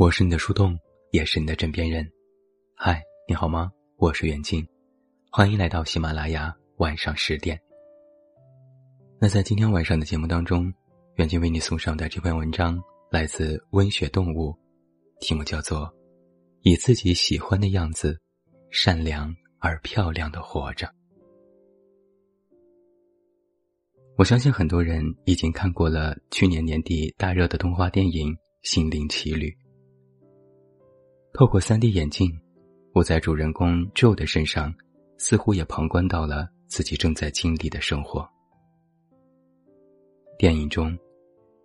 我是你的树洞，也是你的枕边人。嗨，你好吗？我是远近，欢迎来到喜马拉雅晚上十点。那在今天晚上的节目当中，远近为你送上的这篇文章来自温血动物，题目叫做《以自己喜欢的样子，善良而漂亮的活着》。我相信很多人已经看过了去年年底大热的动画电影《心灵奇旅》。透过 3D 眼镜，我在主人公 Joe 的身上，似乎也旁观到了自己正在经历的生活。电影中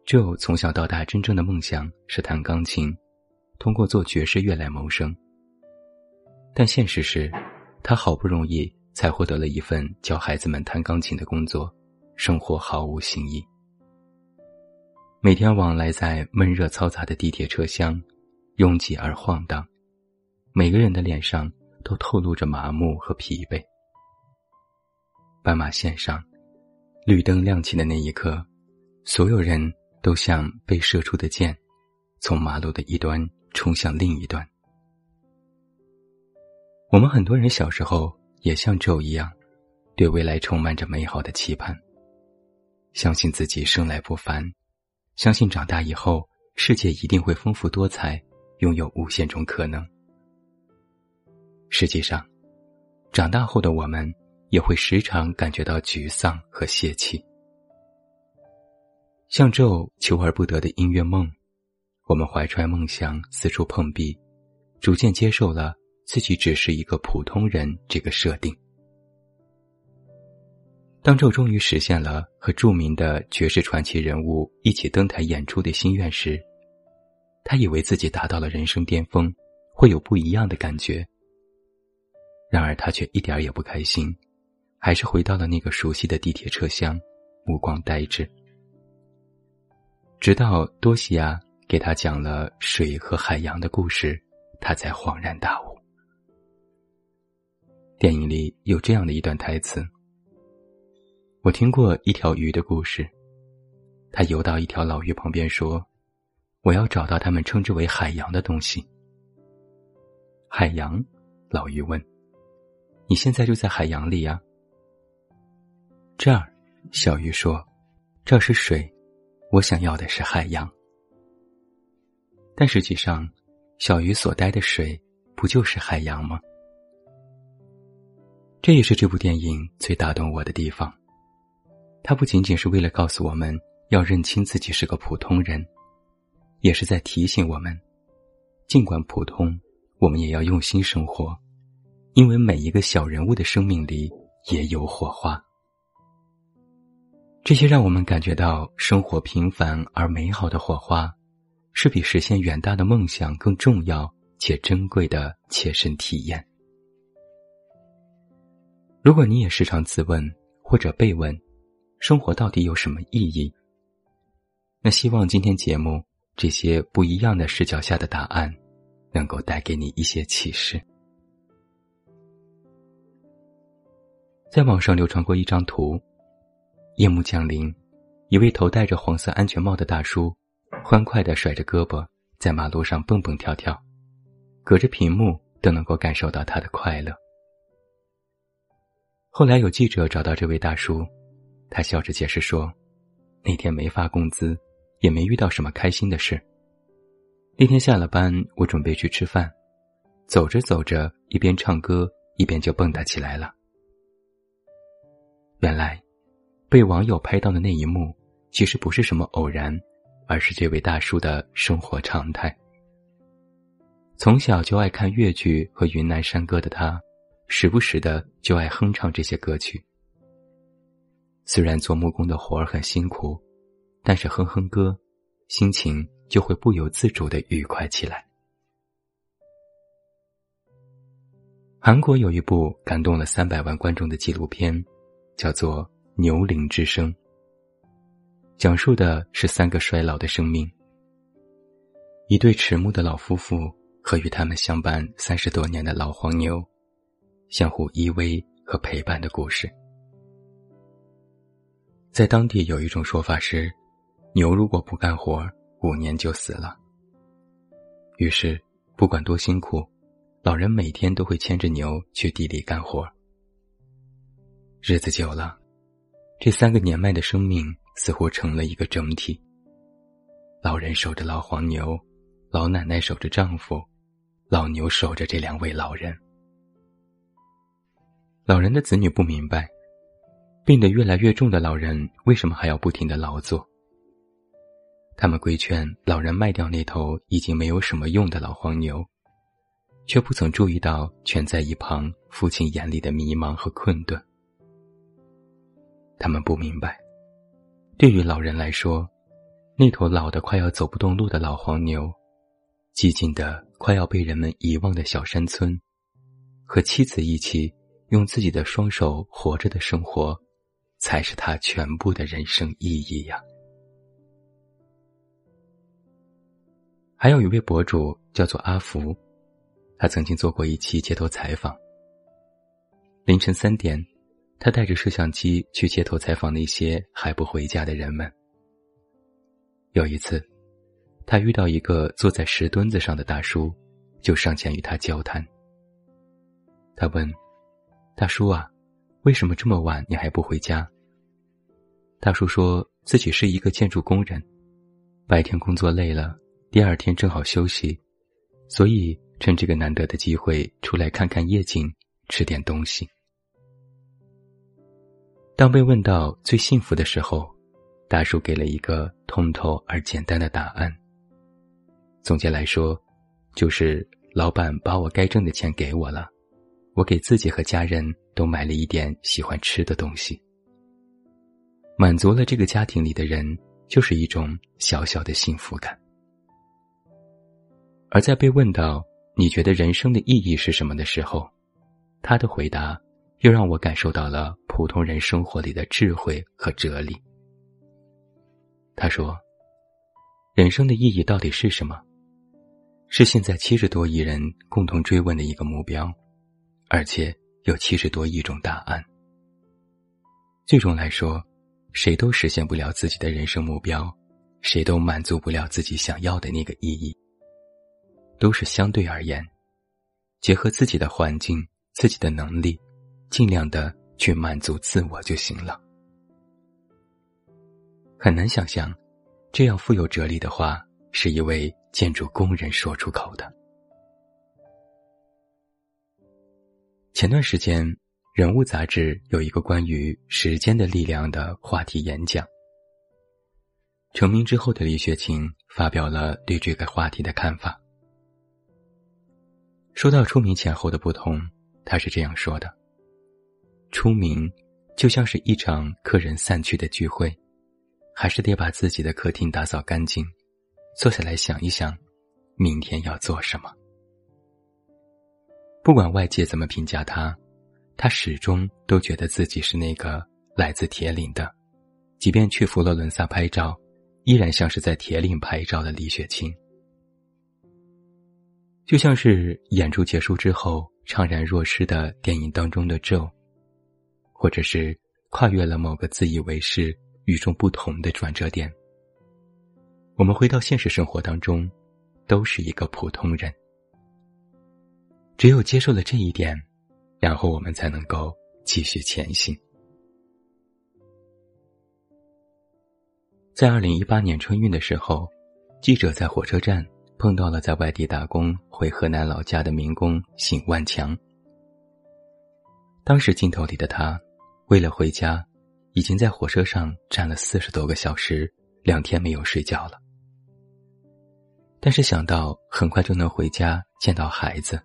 ，Joe 从小到大真正的梦想是弹钢琴，通过做爵士乐来谋生。但现实是，他好不容易才获得了一份教孩子们弹钢琴的工作，生活毫无新意。每天往来在闷热嘈杂的地铁车厢。拥挤而晃荡，每个人的脸上都透露着麻木和疲惫。斑马线上，绿灯亮起的那一刻，所有人都像被射出的箭，从马路的一端冲向另一端。我们很多人小时候也像周一样，对未来充满着美好的期盼，相信自己生来不凡，相信长大以后世界一定会丰富多彩。拥有无限种可能。实际上，长大后的我们也会时常感觉到沮丧和泄气。像咒求而不得的音乐梦，我们怀揣梦想四处碰壁，逐渐接受了自己只是一个普通人这个设定。当咒终于实现了和著名的爵士传奇人物一起登台演出的心愿时，他以为自己达到了人生巅峰，会有不一样的感觉。然而他却一点也不开心，还是回到了那个熟悉的地铁车厢，目光呆滞。直到多西亚给他讲了水和海洋的故事，他才恍然大悟。电影里有这样的一段台词：“我听过一条鱼的故事，它游到一条老鱼旁边说。”我要找到他们称之为海洋的东西。海洋，老鱼问：“你现在就在海洋里呀？”这儿，小鱼说：“这是水，我想要的是海洋。”但实际上，小鱼所待的水不就是海洋吗？这也是这部电影最打动我的地方。它不仅仅是为了告诉我们要认清自己是个普通人。也是在提醒我们，尽管普通，我们也要用心生活，因为每一个小人物的生命里也有火花。这些让我们感觉到生活平凡而美好的火花，是比实现远大的梦想更重要且珍贵的切身体验。如果你也时常自问或者被问，生活到底有什么意义？那希望今天节目。这些不一样的视角下的答案，能够带给你一些启示。在网上流传过一张图，夜幕降临，一位头戴着黄色安全帽的大叔，欢快的甩着胳膊在马路上蹦蹦跳跳，隔着屏幕都能够感受到他的快乐。后来有记者找到这位大叔，他笑着解释说，那天没发工资。也没遇到什么开心的事。那天下了班，我准备去吃饭，走着走着，一边唱歌一边就蹦跶起来了。原来，被网友拍到的那一幕，其实不是什么偶然，而是这位大叔的生活常态。从小就爱看越剧和云南山歌的他，时不时的就爱哼唱这些歌曲。虽然做木工的活儿很辛苦。但是哼哼歌，心情就会不由自主的愉快起来。韩国有一部感动了三百万观众的纪录片，叫做《牛铃之声》，讲述的是三个衰老的生命：一对迟暮的老夫妇和与他们相伴三十多年的老黄牛，相互依偎和陪伴的故事。在当地有一种说法是。牛如果不干活，五年就死了。于是，不管多辛苦，老人每天都会牵着牛去地里干活。日子久了，这三个年迈的生命似乎成了一个整体。老人守着老黄牛，老奶奶守着丈夫，老牛守着这两位老人。老人的子女不明白，病得越来越重的老人为什么还要不停的劳作。他们规劝老人卖掉那头已经没有什么用的老黄牛，却不曾注意到蜷在一旁父亲眼里的迷茫和困顿。他们不明白，对于老人来说，那头老的快要走不动路的老黄牛，寂静的快要被人们遗忘的小山村，和妻子一起用自己的双手活着的生活，才是他全部的人生意义呀。还有一位博主叫做阿福，他曾经做过一期街头采访。凌晨三点，他带着摄像机去街头采访那些还不回家的人们。有一次，他遇到一个坐在石墩子上的大叔，就上前与他交谈。他问：“大叔啊，为什么这么晚你还不回家？”大叔说自己是一个建筑工人，白天工作累了。第二天正好休息，所以趁这个难得的机会出来看看夜景，吃点东西。当被问到最幸福的时候，大叔给了一个通透而简单的答案。总结来说，就是老板把我该挣的钱给我了，我给自己和家人都买了一点喜欢吃的东西，满足了这个家庭里的人，就是一种小小的幸福感。而在被问到“你觉得人生的意义是什么”的时候，他的回答又让我感受到了普通人生活里的智慧和哲理。他说：“人生的意义到底是什么？是现在七十多亿人共同追问的一个目标，而且有七十多亿种答案。最终来说，谁都实现不了自己的人生目标，谁都满足不了自己想要的那个意义。”都是相对而言，结合自己的环境、自己的能力，尽量的去满足自我就行了。很难想象，这样富有哲理的话是一位建筑工人说出口的。前段时间，《人物》杂志有一个关于时间的力量的话题演讲。成名之后的李雪琴发表了对这个话题的看法。说到出名前后的不同，他是这样说的：“出名，就像是一场客人散去的聚会，还是得把自己的客厅打扫干净，坐下来想一想，明天要做什么。不管外界怎么评价他，他始终都觉得自己是那个来自铁岭的，即便去佛罗伦萨拍照，依然像是在铁岭拍照的李雪琴。”就像是演出结束之后怅然若失的电影当中的咒，或者是跨越了某个自以为是与众不同的转折点。我们回到现实生活当中，都是一个普通人。只有接受了这一点，然后我们才能够继续前行。在二零一八年春运的时候，记者在火车站。碰到了在外地打工回河南老家的民工邢万强。当时镜头里的他，为了回家，已经在火车上站了四十多个小时，两天没有睡觉了。但是想到很快就能回家见到孩子，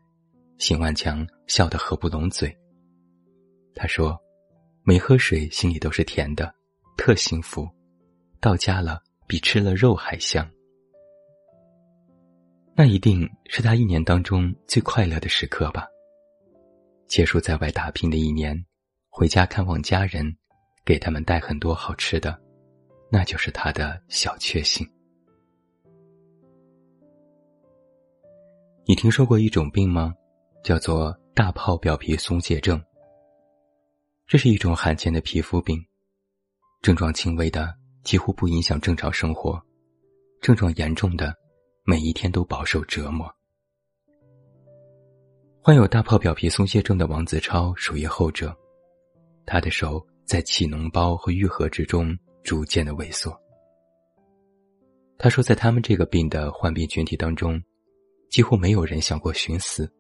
邢万强笑得合不拢嘴。他说：“没喝水心里都是甜的，特幸福，到家了比吃了肉还香。”那一定是他一年当中最快乐的时刻吧。结束在外打拼的一年，回家看望家人，给他们带很多好吃的，那就是他的小确幸。你听说过一种病吗？叫做大泡表皮松懈症。这是一种罕见的皮肤病，症状轻微的几乎不影响正常生活，症状严重的。每一天都饱受折磨。患有大炮表皮松懈症的王子超属于后者，他的手在起脓包和愈合之中逐渐的萎缩。他说，在他们这个病的患病群体当中，几乎没有人想过寻死，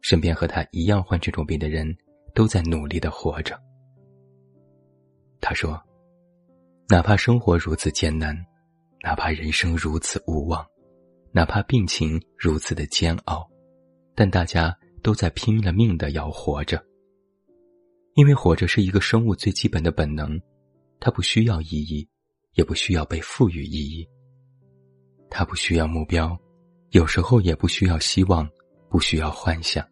身边和他一样患这种病的人都在努力的活着。他说，哪怕生活如此艰难，哪怕人生如此无望，哪怕病情如此的煎熬。但大家都在拼了命的要活着，因为活着是一个生物最基本的本能，它不需要意义，也不需要被赋予意义。它不需要目标，有时候也不需要希望，不需要幻想。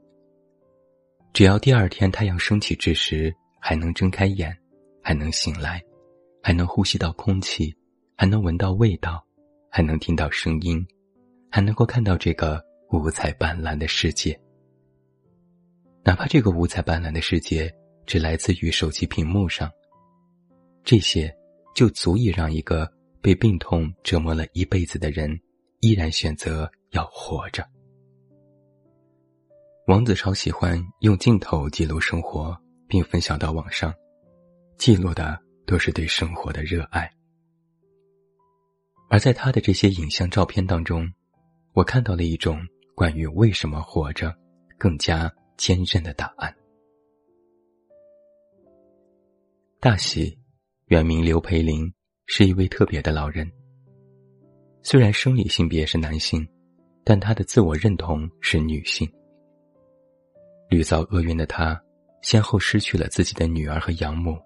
只要第二天太阳升起之时还能睁开眼，还能醒来，还能呼吸到空气，还能闻到味道，还能听到声音，还能够看到这个。五彩斑斓的世界，哪怕这个五彩斑斓的世界只来自于手机屏幕上，这些就足以让一个被病痛折磨了一辈子的人依然选择要活着。王子超喜欢用镜头记录生活，并分享到网上，记录的都是对生活的热爱。而在他的这些影像照片当中，我看到了一种。关于为什么活着，更加坚韧的答案。大喜，原名刘培林，是一位特别的老人。虽然生理性别是男性，但他的自我认同是女性。屡遭厄运的他，先后失去了自己的女儿和养母，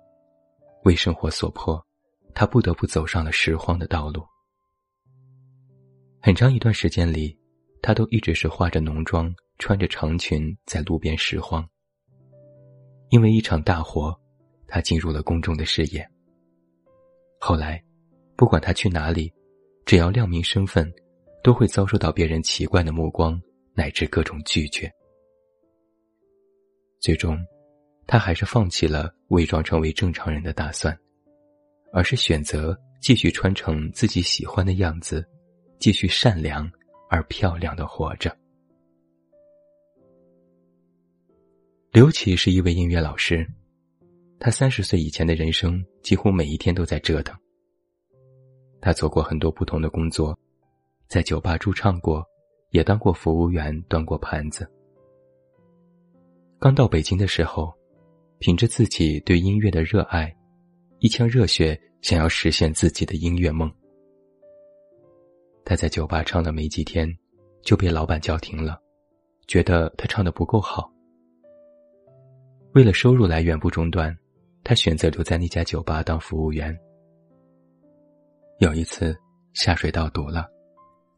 为生活所迫，他不得不走上了拾荒的道路。很长一段时间里。他都一直是化着浓妆，穿着长裙在路边拾荒。因为一场大火，他进入了公众的视野。后来，不管他去哪里，只要亮明身份，都会遭受到别人奇怪的目光乃至各种拒绝。最终，他还是放弃了伪装成为正常人的打算，而是选择继续穿成自己喜欢的样子，继续善良。而漂亮的活着。刘启是一位音乐老师，他三十岁以前的人生几乎每一天都在折腾。他做过很多不同的工作，在酒吧驻唱过，也当过服务员，端过盘子。刚到北京的时候，凭着自己对音乐的热爱，一腔热血，想要实现自己的音乐梦。他在酒吧唱了没几天，就被老板叫停了，觉得他唱的不够好。为了收入来源不中断，他选择留在那家酒吧当服务员。有一次下水道堵了，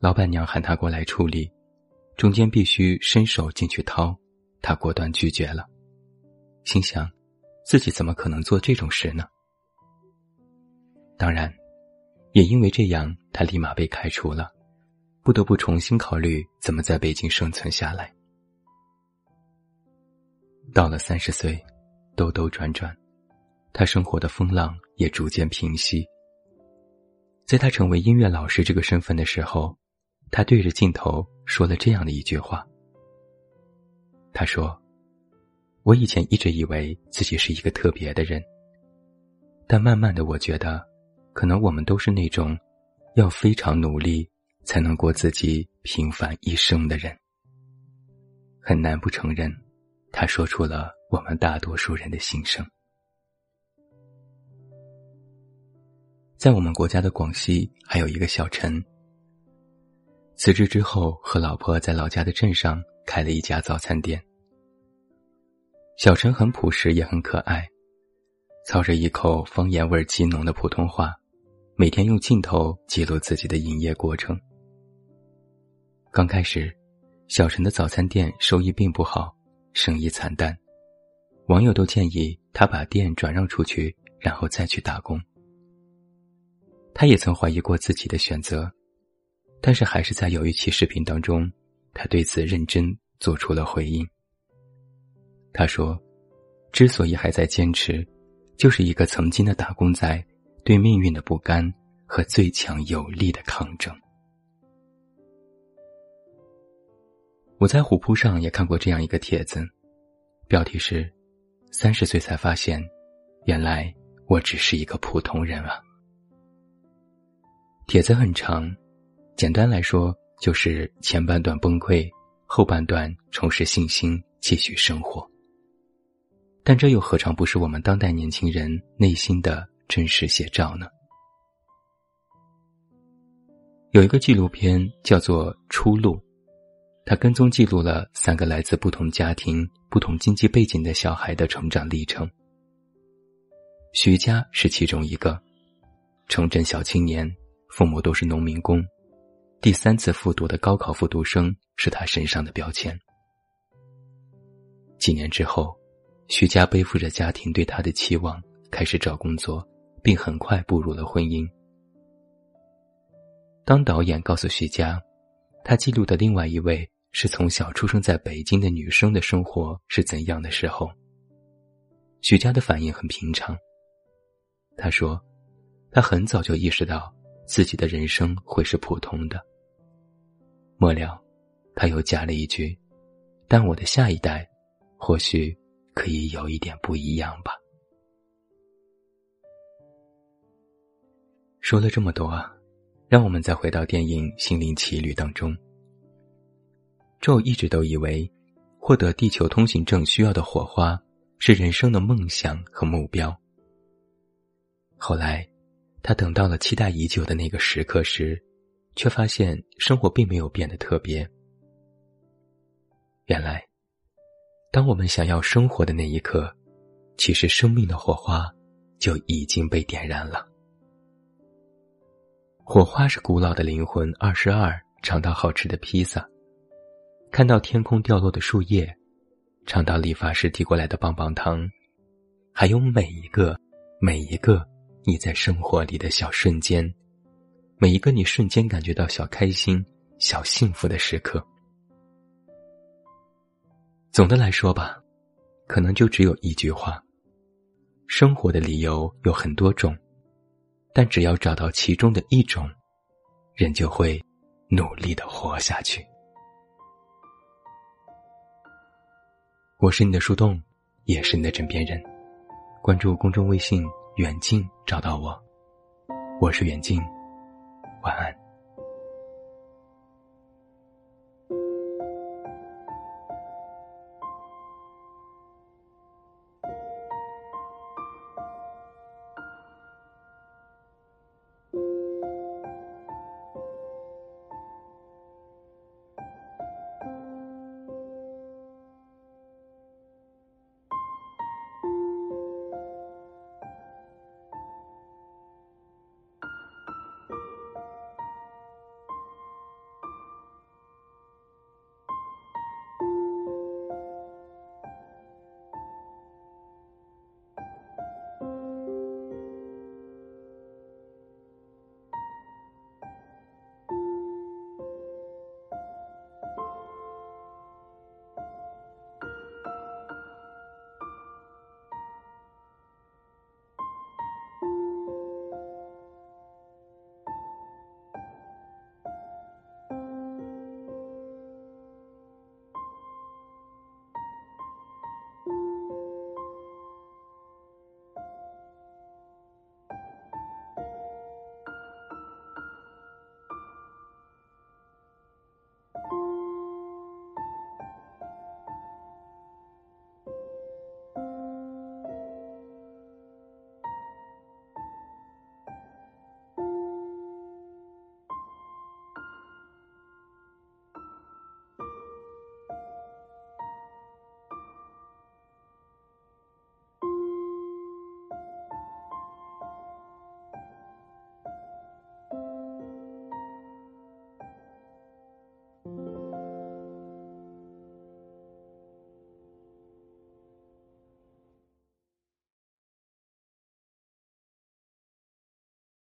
老板娘喊他过来处理，中间必须伸手进去掏，他果断拒绝了，心想，自己怎么可能做这种事呢？当然。也因为这样，他立马被开除了，不得不重新考虑怎么在北京生存下来。到了三十岁，兜兜转转，他生活的风浪也逐渐平息。在他成为音乐老师这个身份的时候，他对着镜头说了这样的一句话：“他说，我以前一直以为自己是一个特别的人，但慢慢的，我觉得。”可能我们都是那种要非常努力才能过自己平凡一生的人。很难不承认，他说出了我们大多数人的心声。在我们国家的广西，还有一个小陈。辞职之后，和老婆在老家的镇上开了一家早餐店。小陈很朴实，也很可爱，操着一口方言味儿极浓的普通话。每天用镜头记录自己的营业过程。刚开始，小陈的早餐店收益并不好，生意惨淡，网友都建议他把店转让出去，然后再去打工。他也曾怀疑过自己的选择，但是还是在有一期视频当中，他对此认真做出了回应。他说：“之所以还在坚持，就是一个曾经的打工仔。”对命运的不甘和最强有力的抗争。我在虎扑上也看过这样一个帖子，标题是“三十岁才发现，原来我只是一个普通人啊”。帖子很长，简单来说就是前半段崩溃，后半段重拾信心，继续生活。但这又何尝不是我们当代年轻人内心的真实写照呢？有一个纪录片叫做《出路》。他跟踪记录了三个来自不同家庭、不同经济背景的小孩的成长历程。徐佳是其中一个，城镇小青年，父母都是农民工，第三次复读的高考复读生是他身上的标签。几年之后，徐家背负着家庭对他的期望，开始找工作，并很快步入了婚姻。当导演告诉徐佳，他记录的另外一位。是从小出生在北京的女生的生活是怎样的时候？许佳的反应很平常。他说：“他很早就意识到自己的人生会是普通的。”末了，他又加了一句：“但我的下一代，或许可以有一点不一样吧。”说了这么多，让我们再回到电影《心灵奇旅》当中。周一直都以为，获得地球通行证需要的火花是人生的梦想和目标。后来，他等到了期待已久的那个时刻时，却发现生活并没有变得特别。原来，当我们想要生活的那一刻，其实生命的火花就已经被点燃了。火花是古老的灵魂，二十二尝到好吃的披萨。看到天空掉落的树叶，尝到理发师递过来的棒棒糖，还有每一个、每一个你在生活里的小瞬间，每一个你瞬间感觉到小开心、小幸福的时刻。总的来说吧，可能就只有一句话：生活的理由有很多种，但只要找到其中的一种，人就会努力的活下去。我是你的树洞，也是你的枕边人。关注公众微信“远近”，找到我。我是远近，晚安。